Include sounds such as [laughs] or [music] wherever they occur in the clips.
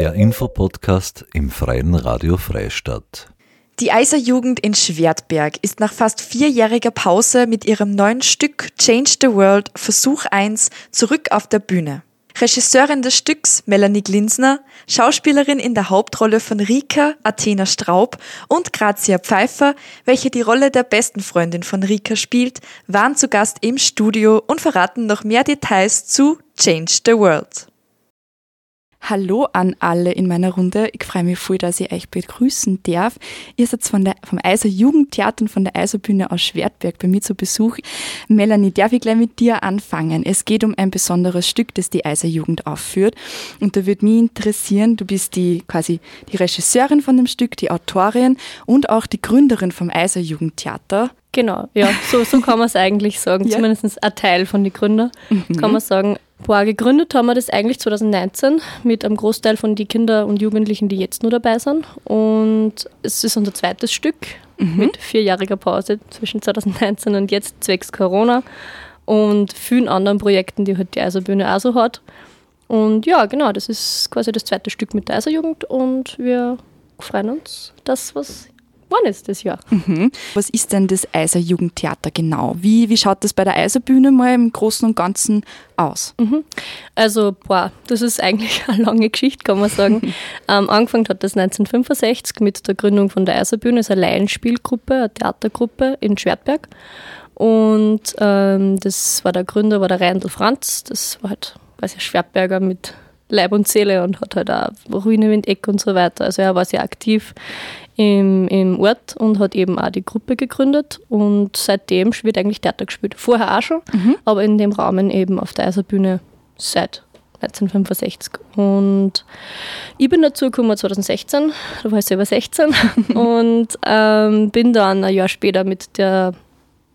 Der Infopodcast im Freien Radio Freistadt. Die Eiserjugend in Schwertberg ist nach fast vierjähriger Pause mit ihrem neuen Stück Change the World Versuch 1 zurück auf der Bühne. Regisseurin des Stücks Melanie Glinsner, Schauspielerin in der Hauptrolle von Rika, Athena Straub und Grazia Pfeiffer, welche die Rolle der besten Freundin von Rika spielt, waren zu Gast im Studio und verraten noch mehr Details zu Change the World. Hallo an alle in meiner Runde. Ich freue mich voll, dass ich euch begrüßen darf. Ihr seid von der, vom Eiser Jugendtheater und von der Eiserbühne aus Schwertberg bei mir zu Besuch. Melanie, darf ich gleich mit dir anfangen? Es geht um ein besonderes Stück, das die Eiser Jugend aufführt. Und da würde mich interessieren, du bist die, quasi die Regisseurin von dem Stück, die Autorin und auch die Gründerin vom Eiser Jugendtheater. Genau, ja, so, so kann man es eigentlich sagen. [laughs] ja. Zumindest ein Teil von den Gründern mhm. kann man sagen. Boah, gegründet haben wir das eigentlich 2019 mit einem Großteil von den Kindern und Jugendlichen, die jetzt nur dabei sind. Und es ist unser zweites Stück mhm. mit vierjähriger Pause zwischen 2019 und jetzt zwecks Corona und vielen anderen Projekten, die halt die Eiserbühne auch so hat. Und ja, genau, das ist quasi das zweite Stück mit der Eiserjugend und wir freuen uns, dass was Wann ist das Jahr? Mhm. Was ist denn das Eiser Jugendtheater genau? Wie, wie schaut das bei der Eiserbühne mal im Großen und Ganzen aus? Mhm. Also, boah, das ist eigentlich [laughs] eine lange Geschichte, kann man sagen. [laughs] ähm, angefangen hat das 1965 mit der Gründung von der Eiserbühne, das ist eine Laienspielgruppe, eine Theatergruppe in Schwertberg. Und ähm, das war der Gründer, war der Reindl Franz. Das war halt quasi ein Schwertberger mit Leib und Seele und hat halt auch Ruine Windeck und so weiter. Also er war sehr aktiv im, im Ort und hat eben auch die Gruppe gegründet und seitdem wird eigentlich Theater gespielt. Vorher auch schon, mhm. aber in dem Rahmen eben auf der Eiserbühne seit 1965. Und ich bin dazu gekommen 2016, da war ich selber 16 [laughs] und ähm, bin dann ein Jahr später mit der,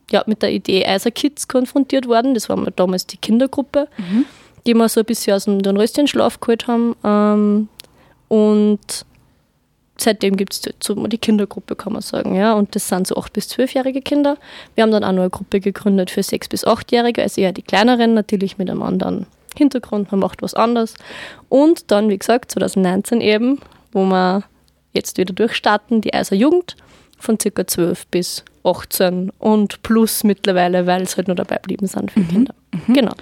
ja, mit der Idee Eiser Kids konfrontiert worden. Das war damals die Kindergruppe, mhm. die wir so ein bisschen aus dem Dornröschenschlaf geholt haben. Ähm, und seitdem gibt es die Kindergruppe, kann man sagen. Ja? Und das sind so 8- bis 12-jährige Kinder. Wir haben dann auch noch eine Gruppe gegründet für 6- bis 8-Jährige, also eher die kleineren, natürlich mit einem anderen Hintergrund, man macht was anderes. Und dann, wie gesagt, 2019 eben, wo wir jetzt wieder durchstarten, die Eiser Jugend von ca. 12 bis 18 und plus mittlerweile, weil es halt nur dabei geblieben sind für mhm. Kinder. Mhm. Genau.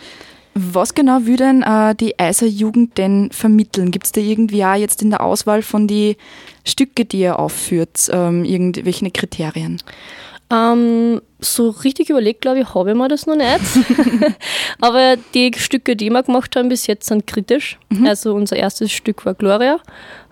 Was genau will denn äh, die Eiser Jugend denn vermitteln? Gibt es da irgendwie auch jetzt in der Auswahl von die Stücke, die ihr aufführt, ähm, irgendwelche Kriterien? Ähm, so richtig überlegt, glaube ich, habe ich mir das noch nicht. [laughs] [laughs] Aber die Stücke, die wir gemacht haben bis jetzt, sind kritisch. Mhm. Also unser erstes Stück war Gloria,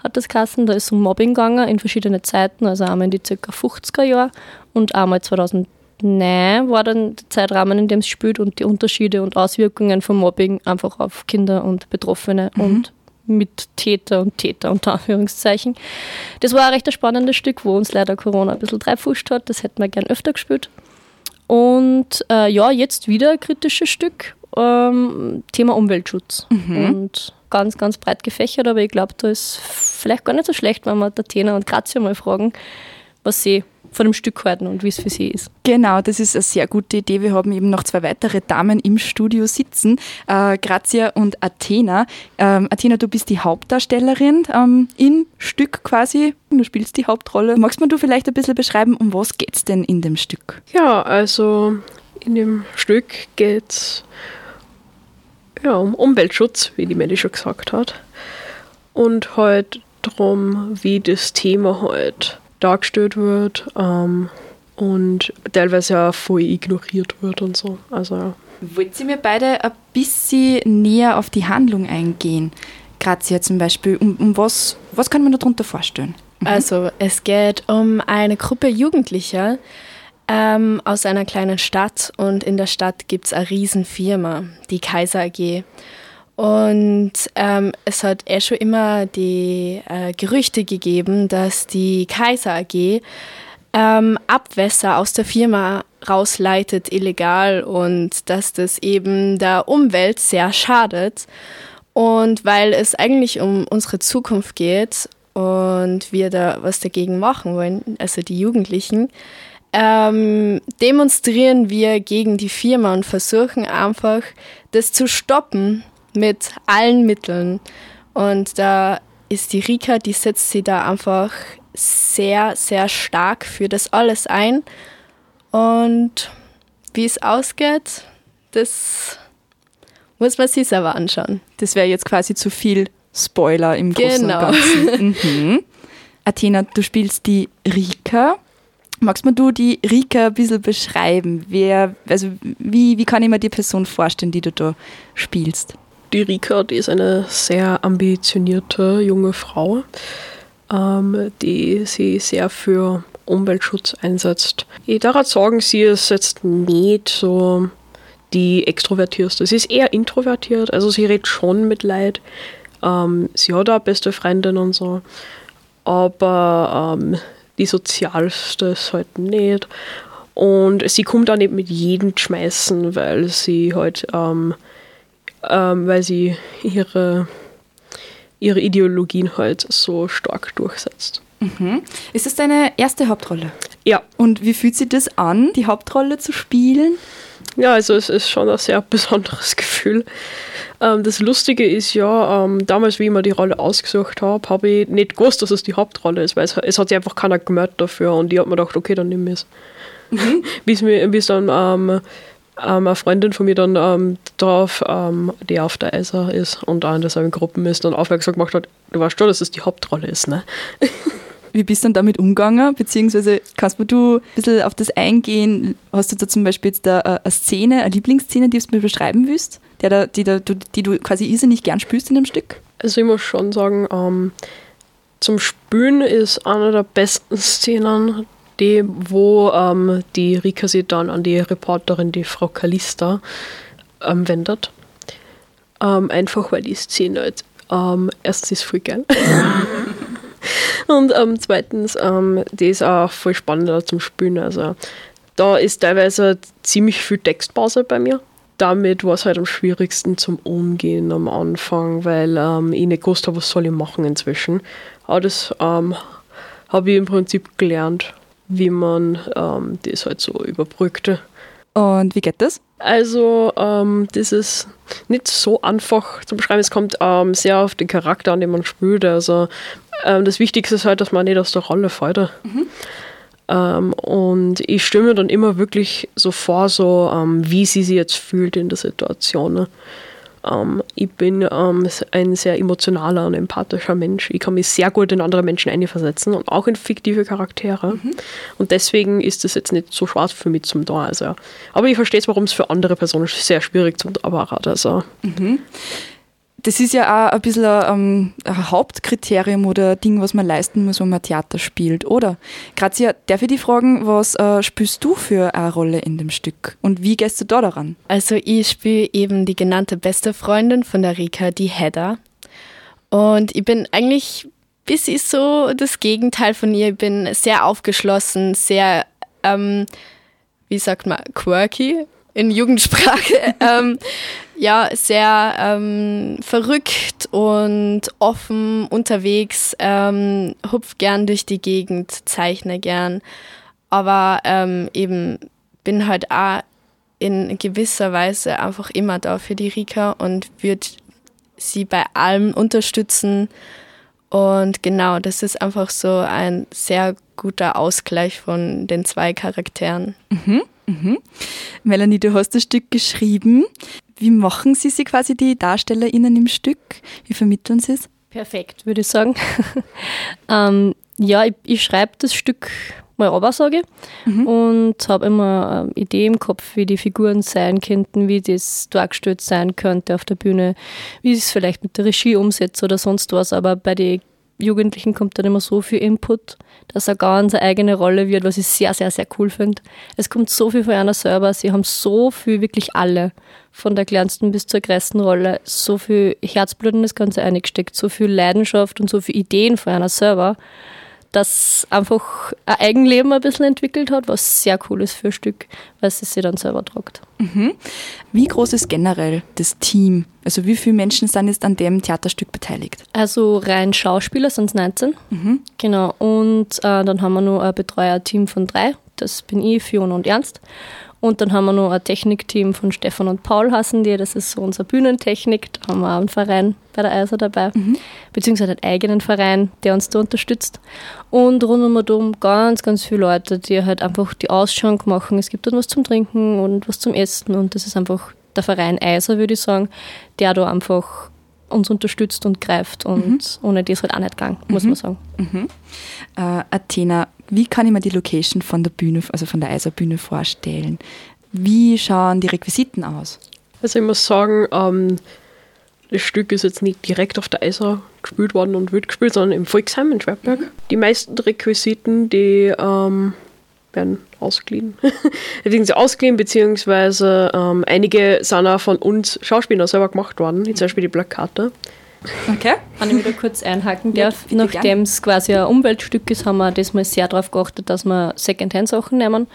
hat das Kassen. Da ist um Mobbing gegangen in verschiedenen Zeiten, also einmal in die ca. 50er Jahre und einmal 2000 Nein, war dann der Zeitrahmen, in dem es spielt und die Unterschiede und Auswirkungen von Mobbing einfach auf Kinder und Betroffene mhm. und mit Täter und Täter unter Anführungszeichen. Das war ein recht spannendes Stück, wo uns leider Corona ein bisschen dreifuscht hat. Das hätten wir gern öfter gespielt. Und äh, ja, jetzt wieder ein kritisches Stück. Ähm, Thema Umweltschutz. Mhm. Und ganz, ganz breit gefächert, aber ich glaube, da ist vielleicht gar nicht so schlecht, wenn wir Tatena und Grazia mal fragen, was sie von dem Stück halten und wie es für sie ist. Genau, das ist eine sehr gute Idee. Wir haben eben noch zwei weitere Damen im Studio sitzen, äh, Grazia und Athena. Ähm, Athena, du bist die Hauptdarstellerin ähm, im Stück quasi. Du spielst die Hauptrolle. Magst du vielleicht ein bisschen beschreiben, um was geht es denn in dem Stück? Ja, also in dem Stück geht es ja, um Umweltschutz, wie die Melli schon gesagt hat. Und halt darum, wie das Thema halt dargestellt wird ähm, und teilweise auch voll ignoriert wird und so. Also, ja. Wollt ihr mir beide ein bisschen näher auf die Handlung eingehen? Grazia zum Beispiel. Um, um was, was kann man darunter vorstellen? Mhm. Also, es geht um eine Gruppe Jugendlicher ähm, aus einer kleinen Stadt und in der Stadt gibt es eine Riesenfirma, die Kaiser AG. Und ähm, es hat eh schon immer die äh, Gerüchte gegeben, dass die Kaiser AG ähm, Abwässer aus der Firma rausleitet illegal und dass das eben der Umwelt sehr schadet. Und weil es eigentlich um unsere Zukunft geht und wir da was dagegen machen wollen, also die Jugendlichen, ähm, demonstrieren wir gegen die Firma und versuchen einfach, das zu stoppen, mit allen Mitteln. Und da ist die Rika, die setzt sie da einfach sehr, sehr stark für das alles ein. Und wie es ausgeht, das muss man sich selber anschauen. Das wäre jetzt quasi zu viel Spoiler im Großen Genau. und Ganzen. [laughs] Mhm. Athena, du spielst die Rika. Magst mir du die Rika ein bisschen beschreiben? Wer, also wie, wie kann ich mir die Person vorstellen, die du da spielst? Die Rika, die ist eine sehr ambitionierte junge Frau, ähm, die sich sehr für Umweltschutz einsetzt. Ich darf sagen, sie ist jetzt nicht so die extrovertierste. Sie ist eher introvertiert, also sie redet schon mit Leid. Ähm, sie hat auch beste Freundin und so, aber ähm, die sozialste ist halt nicht. Und sie kommt auch nicht mit jedem schmeißen, weil sie halt ähm, ähm, weil sie ihre, ihre Ideologien halt so stark durchsetzt. Ist das deine erste Hauptrolle? Ja, Und wie fühlt sich das an, die Hauptrolle zu spielen? ja, also es ist schon ein sehr [laughs] besonderes Gefühl. Ähm, das Lustige ist ja, ähm, damals, wie ich mir die Rolle ausgesucht habe, habe ich nicht gewusst, dass es die Hauptrolle ist, weil es, es hat sich einfach keiner gemerkt dafür und ich habe mir gedacht, okay, dann nehme ich es. Bis, mir, bis dann ähm, ähm, eine Freundin von mir dann ähm, drauf, ähm, die auf der ESA ist und auch in derselben Gruppen ist, dann aufmerksam gemacht hat, du weißt schon, dass es die Hauptrolle ist, ne? [laughs] Wie bist du dann damit umgegangen? Beziehungsweise kannst du ein bisschen auf das eingehen? Hast du da zum Beispiel jetzt da äh, eine Szene, eine Lieblingsszene, die du mir beschreiben willst, der da, die, da, du, die du quasi irrsinnig gern spielst in dem Stück? Also ich muss schon sagen, ähm, zum Spülen ist eine der besten Szenen, die, wo ähm, die Rika sich dann an die Reporterin, die Frau Kalista, ähm, wendet. Ähm, einfach weil die Szene halt, ähm, erstens ist voll geil. [laughs] Und ähm, zweitens, die ist auch voll spannender zum Spülen. Also da ist teilweise ziemlich viel Textpause bei mir. Damit war es halt am schwierigsten zum Umgehen am Anfang, weil ähm, ich nicht gewusst habe, was soll ich machen inzwischen. Aber das ähm, habe ich im Prinzip gelernt, wie man ähm, das halt so überbrückte. Und wie geht das? Also, ähm, das ist nicht so einfach zu beschreiben. Es kommt ähm, sehr auf den Charakter an, den man spielt. Also, ähm, das Wichtigste ist halt, dass man nicht aus der Rolle fällt. Ähm, und ich stimme mir dann immer wirklich so vor, so ähm, wie sie sich jetzt fühlt in der Situation. Ne? Ähm, ich bin ähm, ein sehr emotionaler und empathischer Mensch. Ich kann mich sehr gut in andere Menschen einversetzen und auch in fiktive Charaktere. Und deswegen ist es jetzt nicht so schwarz für mich zum da. Also. Aber ich verstehe es, warum es für andere Personen sehr schwierig zum da war. Also, Das ist ja auch ein bisschen ein, ein Hauptkriterium oder ein Ding, was man leisten muss, wenn man Theater spielt, oder? Grazia, darf ich dich fragen, was äh, spielst du für eine Rolle in dem Stück? Und wie gehst du da daran? Also ich spiele eben die genannte beste Freundin von der Rika, die Hedda. Und ich bin eigentlich bis ich so das Gegenteil von ihr. Ich bin sehr aufgeschlossen, sehr, ähm, wie sagt man, quirky in Jugendsprache. [laughs] ähm, ja, sehr ähm, verrückt und offen unterwegs, ähm, hupf gern durch die Gegend, zeichne gern, aber ähm, eben bin halt auch in gewisser Weise einfach immer da für die Rika und würde sie bei allem unterstützen. Und genau, das ist einfach so ein sehr guter Ausgleich von den zwei Charakteren. Melanie, du hast das Stück geschrieben. Wie machen Sie sie quasi, die DarstellerInnen im Stück? Wie vermitteln Sie es? Perfekt, würde ich sagen. [laughs] ähm, ja, ich, ich schreibe das Stück mal runter, sage ich, und habe immer eine Idee im Kopf, wie die Figuren sein könnten, wie das dargestellt sein könnte auf der Bühne, wie ich es vielleicht mit der Regie umsetze oder sonst was. Aber bei den Jugendlichen kommt dann immer so viel Input, dass er ganz eine eigene Rolle wird, was ich sehr, sehr, sehr cool finde. Es kommt so viel von einer selber. Sie haben so viel, wirklich alle, von der kleinsten bis zur größten Rolle, so viel Herzblut in das Ganze eingesteckt, so viel Leidenschaft und so viele Ideen von einer selber, dass einfach ein Eigenleben ein bisschen entwickelt hat, was sehr cool ist für ein Stück, weil es sich dann selber tragt. Wie groß ist generell das Team? Also wie viele Menschen sind jetzt an dem Theaterstück beteiligt? Also rein Schauspieler sind es 19. Genau. Und äh, dann haben wir noch ein Betreuerteam von drei. Das bin ich, Fiona und Ernst. Und dann haben wir noch ein Technikteam von Stefan und Paul hassen die, das ist so unser Bühnentechnik. Da haben wir auch einen Verein bei der EISA dabei, mhm. beziehungsweise einen eigenen Verein, der uns da unterstützt. Und rund um und ganz, ganz viele Leute, die halt einfach die Ausschank machen. Es gibt dann was zum Trinken und was zum Essen und das ist einfach der Verein EISA, würde ich sagen, der da einfach uns unterstützt und greift und mhm. ohne die ist halt auch nicht gegangen, muss mhm. man sagen. Mhm. Äh, Athena, wie kann ich mir die Location von der Bühne, also von der Eiserbühne vorstellen? Wie schauen die Requisiten aus? Also ich muss sagen, ähm, das Stück ist jetzt nicht direkt auf der Eiser gespielt worden und wird gespielt, sondern im Volksheim in Schwerberg. Mhm. Die meisten Requisiten, die ähm, werden ausgeliehen. [laughs] werden sie ausgeliehen, beziehungsweise ähm, einige sind auch von uns Schauspielern selber gemacht worden, wie zum Beispiel die Plakate. Okay. Wenn ich wieder kurz einhaken darf, ja, nachdem es quasi ein Umweltstück ist, haben wir diesmal sehr darauf geachtet, dass wir Secondhand-Sachen nehmen.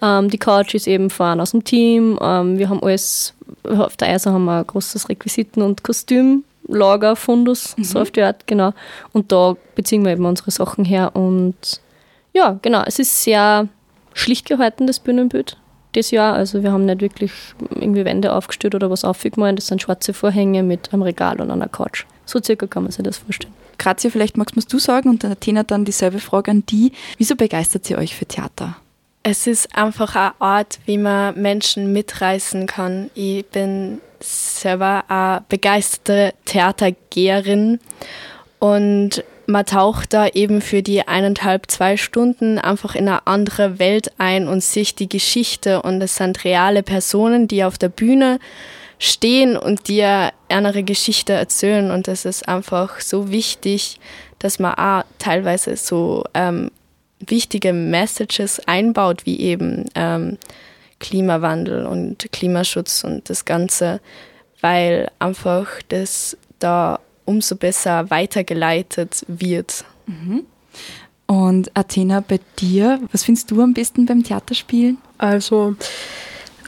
Ähm, die Couch ist eben fahren aus dem Team. Ähm, wir haben alles, auf der Eise haben wir ein großes Requisiten- und Kostümlager, Fundus, mhm. so auf die Art, genau. Und da beziehen wir eben unsere Sachen her. Und ja, genau, es ist sehr schlicht gehalten, das Bühnenbild das Jahr. Also wir haben nicht wirklich irgendwie Wände aufgestellt oder was aufgemalt. Das sind schwarze Vorhänge mit einem Regal und einer Couch. So circa kann man sich das vorstellen. Grazia, vielleicht magst du sagen und dann Athena dann dieselbe Frage an die. Wieso begeistert sie euch für Theater? Es ist einfach eine Art, wie man Menschen mitreißen kann. Ich bin selber eine begeisterte Theatergeherin und man taucht da eben für die eineinhalb, zwei Stunden einfach in eine andere Welt ein und sieht die Geschichte. Und es sind reale Personen, die auf der Bühne stehen und dir eine Geschichte erzählen. Und es ist einfach so wichtig, dass man auch teilweise so ähm, wichtige Messages einbaut, wie eben ähm, Klimawandel und Klimaschutz und das Ganze, weil einfach das da umso besser weitergeleitet wird. Mhm. Und Athena, bei dir, was findest du am besten beim Theaterspielen? Also,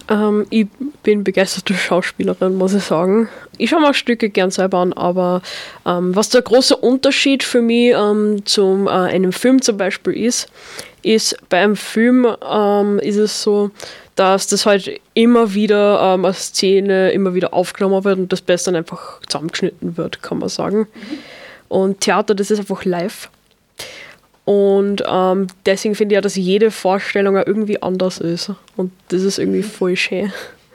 ähm, ich bin begeisterte Schauspielerin, muss ich sagen. Ich schaue mir Stücke gern selber an, aber ähm, was der große Unterschied für mich ähm, zum äh, einem Film zum Beispiel ist, ist beim Film ähm, ist es so, dass das halt immer wieder ähm, eine Szene immer wieder aufgenommen wird und das Beste dann einfach zusammengeschnitten wird, kann man sagen. Mhm. Und Theater, das ist einfach live. Und ähm, deswegen finde ich ja, dass jede Vorstellung auch irgendwie anders ist. Und das ist irgendwie mhm. voll schön.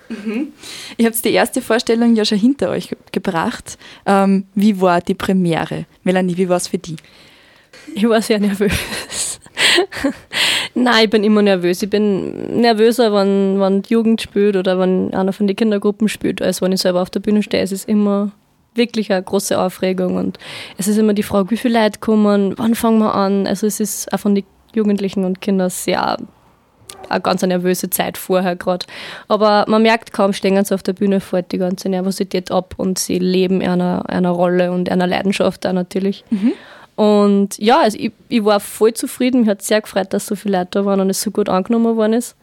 Mhm. Ihr habt die erste Vorstellung ja schon hinter euch gebracht. Ähm, wie war die Premiere? Melanie, wie war es für die? Ich war sehr nervös. [laughs] Nein, ich bin immer nervös. Ich bin nervöser, wenn, wenn die Jugend spielt oder wenn einer von den Kindergruppen spielt, als wenn ich selber auf der Bühne stehe. Es ist immer wirklich eine große Aufregung und es ist immer die Frage, wie viele Leute kommen, wann fangen wir an. Also es ist auch von den Jugendlichen und Kindern sehr eine ganz nervöse Zeit vorher gerade. Aber man merkt kaum, stehen sie auf der Bühne, fällt die ganze Nervosität ab und sie leben einer, einer Rolle und einer Leidenschaft auch natürlich. Mhm. Und ja, also ich, ich war voll zufrieden. Mich hat sehr gefreut, dass so viele Leute da waren und es so gut angenommen worden ist.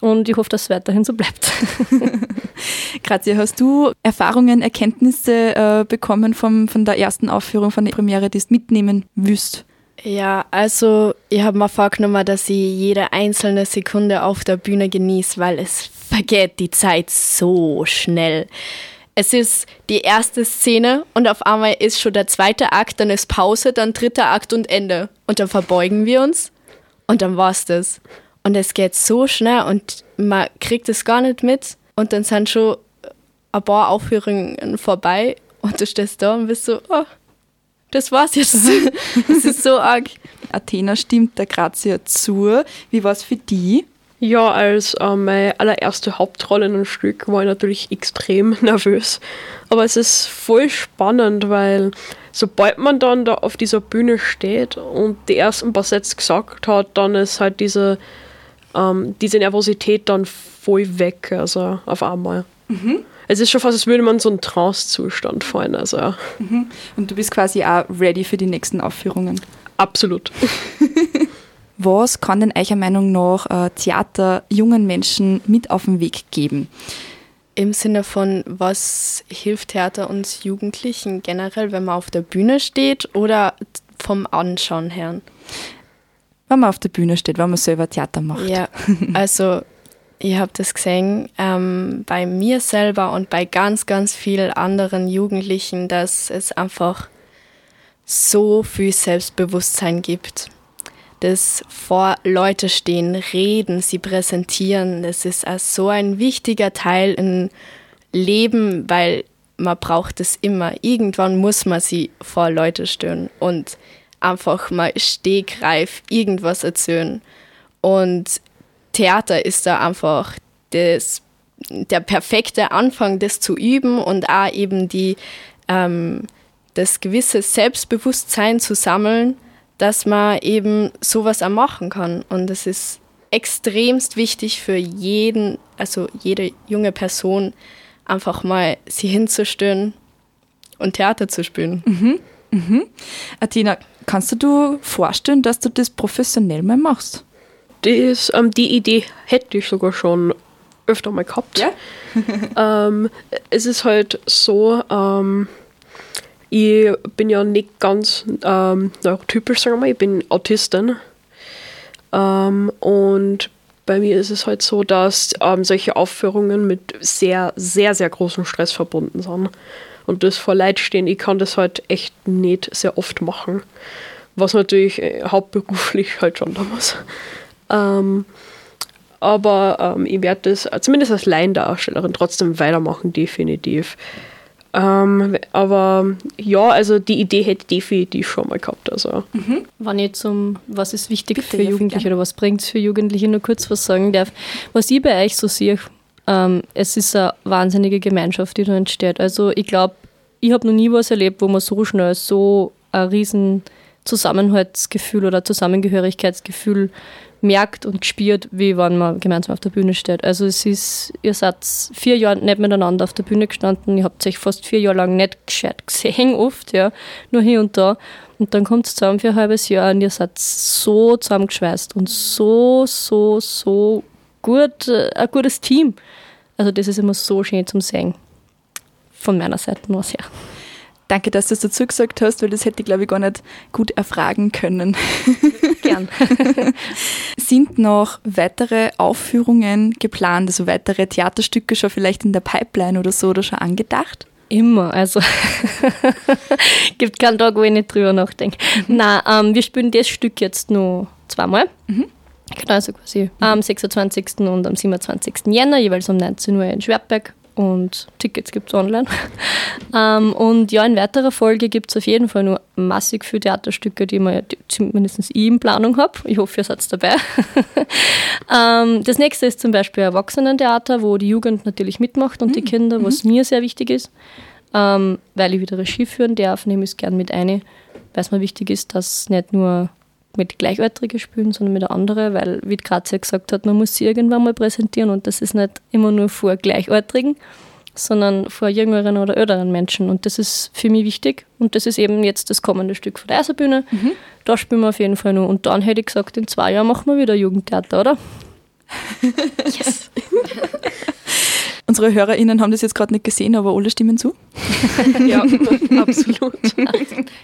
Und ich hoffe, dass es weiterhin so bleibt. [laughs] Grazia, hast du Erfahrungen, Erkenntnisse äh, bekommen vom, von der ersten Aufführung, von der Premiere, die du mitnehmen willst? Ja, also ich habe mir vorgenommen, dass ich jede einzelne Sekunde auf der Bühne genieße, weil es vergeht die Zeit so schnell es ist die erste Szene und auf einmal ist schon der zweite Akt, dann ist Pause, dann dritter Akt und Ende. Und dann verbeugen wir uns und dann war's das. Und es geht so schnell und man kriegt es gar nicht mit. Und dann sind schon ein paar Aufführungen vorbei und du stehst da und bist so, oh, das war's jetzt. [laughs] das ist so arg. Athena stimmt der Grazia zu. Wie war's für die? Ja, als äh, meine allererste Hauptrolle in einem Stück war ich natürlich extrem [laughs] nervös. Aber es ist voll spannend, weil sobald man dann da auf dieser Bühne steht und die ersten paar Sätze gesagt hat, dann ist halt diese, ähm, diese Nervosität dann voll weg, also auf einmal. Mhm. Es ist schon fast, als würde man so einen Trance-Zustand fallen. Also. Mhm. Und du bist quasi auch ready für die nächsten Aufführungen? Absolut. [laughs] Was kann denn eurer Meinung nach äh, Theater jungen Menschen mit auf den Weg geben? Im Sinne von, was hilft Theater uns Jugendlichen generell, wenn man auf der Bühne steht oder vom Anschauen her? Wenn man auf der Bühne steht, wenn man selber Theater macht. Ja, [laughs] also ich habe das gesehen ähm, bei mir selber und bei ganz, ganz vielen anderen Jugendlichen, dass es einfach so viel Selbstbewusstsein gibt. Das vor Leute stehen, reden, sie präsentieren, das ist auch so ein wichtiger Teil im Leben, weil man braucht es immer. Irgendwann muss man sie vor Leute stehen und einfach mal stegreif irgendwas erzählen. Und Theater ist da einfach das, der perfekte Anfang, das zu üben und auch eben die, ähm, das gewisse Selbstbewusstsein zu sammeln, dass man eben sowas auch machen kann. Und das ist extremst wichtig für jeden, also jede junge Person, einfach mal sie hinzustellen und Theater zu spielen. Mhm. Mhm. Athena, kannst du dir vorstellen, dass du das professionell mal machst? Das, ähm, die Idee hätte ich sogar schon öfter mal gehabt. Ja? [laughs] ähm, es ist halt so, ähm, ich bin ja nicht ganz ähm, neurotypisch, sagen wir mal, ich bin Autistin. Ähm, und bei mir ist es halt so, dass ähm, solche Aufführungen mit sehr, sehr, sehr großem Stress verbunden sind. Und das vor Leid stehen, ich kann das halt echt nicht sehr oft machen. Was natürlich äh, hauptberuflich [laughs] halt schon da muss. Ähm, aber ähm, ich werde das zumindest als Laiendarstellerin trotzdem weitermachen, definitiv. Ähm, aber ja, also die Idee hätte ich definitiv schon mal gehabt. Also. Mhm. Wenn ich zum, was ist wichtig Bitte, für Jugendliche oder was bringt es für Jugendliche, nur kurz was sagen darf. Was ich bei euch so sehe, ähm, es ist eine wahnsinnige Gemeinschaft, die da entsteht. Also ich glaube, ich habe noch nie was erlebt, wo man so schnell so ein riesen Zusammenhaltsgefühl oder Zusammengehörigkeitsgefühl merkt und spürt, wie wenn man gemeinsam auf der Bühne steht. Also es ist, ihr seid vier Jahre nicht miteinander auf der Bühne gestanden, ihr habt euch fast vier Jahre lang nicht gescheit gesehen, [laughs] oft, ja, nur hier und da. Und dann kommt es zusammen für ein halbes Jahr und ihr seid so zusammengeschweißt und so, so, so gut, äh, ein gutes Team. Also das ist immer so schön zum Sehen. Von meiner Seite aus, ja. Danke, dass du es dazu gesagt hast, weil das hätte ich, glaube ich, gar nicht gut erfragen können. [laughs] Gern. [laughs] Sind noch weitere Aufführungen geplant, also weitere Theaterstücke schon vielleicht in der Pipeline oder so oder schon angedacht? Immer, also [laughs] gibt keinen Tag, wo ich nicht drüber nachdenke. Mhm. Nein, ähm, wir spielen das Stück jetzt nur zweimal. Mhm. Genau, also quasi mhm. am 26. und am 27. Jänner, jeweils um 19 Uhr in Schwertberg und Tickets gibt es online. [laughs] ähm, und ja, in weiterer Folge gibt es auf jeden Fall nur massig viele Theaterstücke, die man zumindest ich in Planung habe. Ich hoffe, ihr seid dabei. [laughs] ähm, das nächste ist zum Beispiel Erwachsenentheater, wo die Jugend natürlich mitmacht und mhm. die Kinder, was mhm. mir sehr wichtig ist, ähm, weil ich wieder Regie führen darf, nehme ich es gerne mit ein, weil es mir wichtig ist, dass nicht nur mit Gleichaltrigen spielen, sondern mit anderen, weil, wie Grazia gesagt hat, man muss sie irgendwann mal präsentieren und das ist nicht immer nur vor Gleichaltrigen, sondern vor jüngeren oder älteren Menschen. Und das ist für mich wichtig. Und das ist eben jetzt das kommende Stück von der Eiserbühne. Mhm. Da spielen wir auf jeden Fall noch. Und dann hätte ich gesagt, in zwei Jahren machen wir wieder Jugendtheater, oder? [laughs] yes! [laughs] Unsere HörerInnen haben das jetzt gerade nicht gesehen, aber alle stimmen zu. [laughs] ja, [laughs] absolut.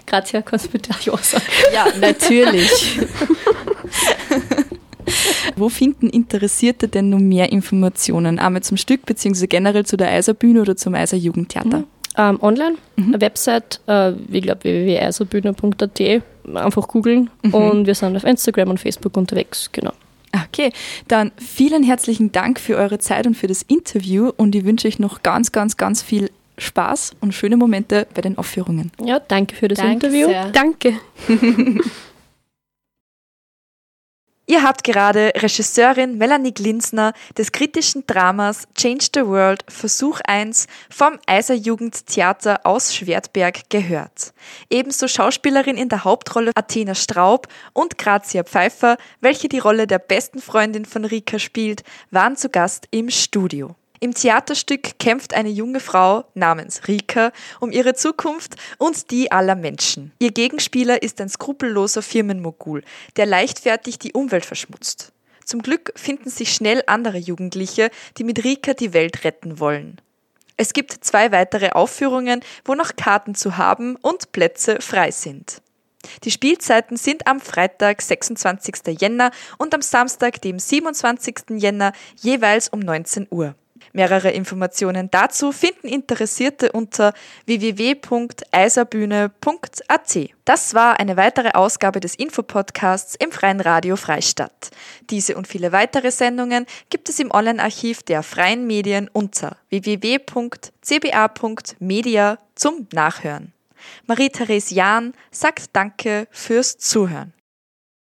Grazia, kannst du bitte auch Ja sagen? Ja, natürlich. [laughs] Wo finden Interessierte denn noch mehr Informationen? Einmal zum Stück, beziehungsweise generell zu der Eiserbühne oder zum Eiser Jugendtheater? Mhm. Ähm, online, mhm. eine Website, äh, ich glaube www.eiserbühne.at, einfach googeln mhm. und wir sind auf Instagram und Facebook unterwegs, genau. Okay, dann vielen herzlichen Dank für eure Zeit und für das Interview und ich wünsche euch noch ganz, ganz, ganz viel Spaß und schöne Momente bei den Aufführungen. Ja, danke für das danke Interview. Sehr. Danke. [laughs] Ihr habt gerade Regisseurin Melanie Glinsner des kritischen Dramas Change the World Versuch 1 vom Eiser Jugendtheater aus Schwertberg gehört. Ebenso Schauspielerin in der Hauptrolle Athena Straub und Grazia Pfeiffer, welche die Rolle der besten Freundin von Rika spielt, waren zu Gast im Studio. Im Theaterstück kämpft eine junge Frau namens Rika um ihre Zukunft und die aller Menschen. Ihr Gegenspieler ist ein skrupelloser Firmenmogul, der leichtfertig die Umwelt verschmutzt. Zum Glück finden sich schnell andere Jugendliche, die mit Rika die Welt retten wollen. Es gibt zwei weitere Aufführungen, wo noch Karten zu haben und Plätze frei sind. Die Spielzeiten sind am Freitag, 26. Jänner und am Samstag, dem 27. Jänner, jeweils um 19 Uhr. Mehrere Informationen dazu finden Interessierte unter www.eiserbühne.at. Das war eine weitere Ausgabe des Infopodcasts im Freien Radio Freistadt. Diese und viele weitere Sendungen gibt es im Online-Archiv der Freien Medien unter www.cba.media zum Nachhören. Marie-Therese Jahn sagt Danke fürs Zuhören.